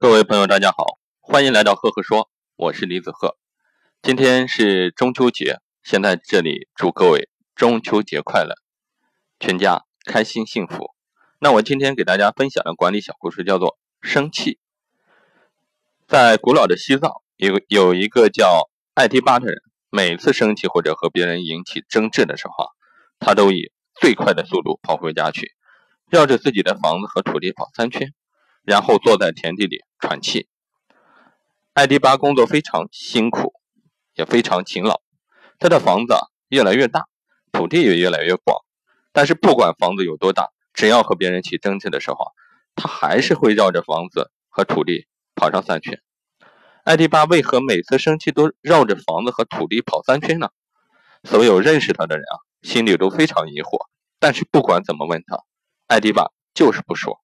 各位朋友，大家好，欢迎来到赫赫说，我是李子赫。今天是中秋节，先在这里祝各位中秋节快乐，全家开心幸福。那我今天给大家分享的管理小故事叫做生气。在古老的西藏，有有一个叫艾迪巴的人，每次生气或者和别人引起争执的时候啊，他都以最快的速度跑回家去，绕着自己的房子和土地跑三圈。然后坐在田地里喘气。艾迪巴工作非常辛苦，也非常勤劳。他的房子越来越大，土地也越来越广。但是不管房子有多大，只要和别人起争执的时候，他还是会绕着房子和土地跑上三圈。艾迪巴为何每次生气都绕着房子和土地跑三圈呢？所有认识他的人啊，心里都非常疑惑。但是不管怎么问他，艾迪巴就是不说。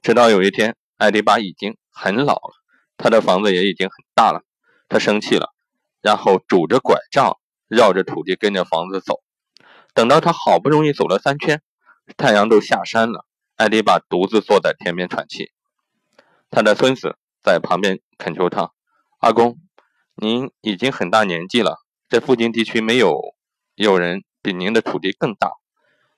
直到有一天，艾迪巴已经很老了，他的房子也已经很大了。他生气了，然后拄着拐杖绕着土地跟着房子走。等到他好不容易走了三圈，太阳都下山了，艾迪巴独自坐在田边喘气。他的孙子在旁边恳求他：“阿公，您已经很大年纪了，在附近地区没有有人比您的土地更大，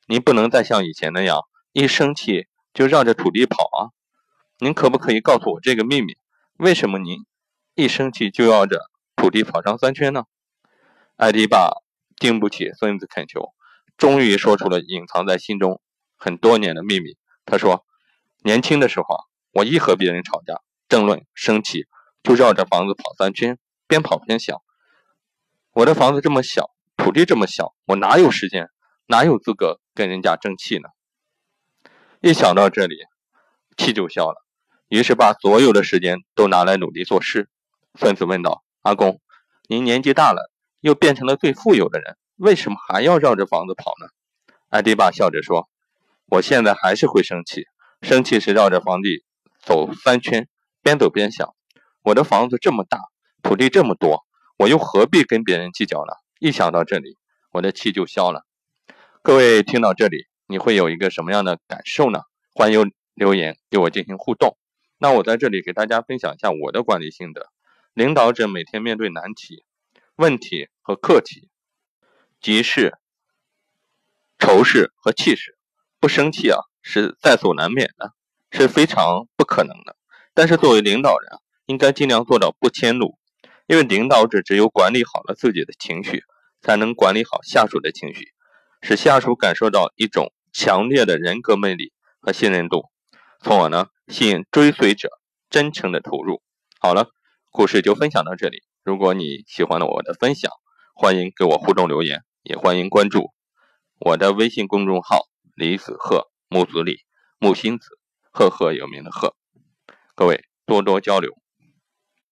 您不能再像以前那样一生气。”就绕着土地跑啊！您可不可以告诉我这个秘密？为什么您一生气就绕着土地跑上三圈呢？艾迪爸经不起孙子恳求，终于说出了隐藏在心中很多年的秘密。他说：“年轻的时候啊，我一和别人吵架、争论、生气，就绕着房子跑三圈，边跑边想：我的房子这么小，土地这么小，我哪有时间，哪有资格跟人家争气呢？”一想到这里，气就消了，于是把所有的时间都拿来努力做事。孙子问道：“阿公，您年纪大了，又变成了最富有的人，为什么还要绕着房子跑呢？”艾迪爸笑着说：“我现在还是会生气，生气时绕着房地走三圈，边走边想：我的房子这么大，土地这么多，我又何必跟别人计较呢？一想到这里，我的气就消了。”各位听到这里。你会有一个什么样的感受呢？欢迎留言给我进行互动。那我在这里给大家分享一下我的管理心得。领导者每天面对难题、问题和课题，急事、愁事和气势，不生气啊是在所难免的，是非常不可能的。但是作为领导人，应该尽量做到不迁怒，因为领导者只有管理好了自己的情绪，才能管理好下属的情绪，使下属感受到一种。强烈的人格魅力和信任度，从而呢吸引追随者真诚的投入。好了，故事就分享到这里。如果你喜欢了我的分享，欢迎给我互动留言，也欢迎关注我的微信公众号“李子鹤木子李木星子赫赫有名的鹤”。各位多多交流。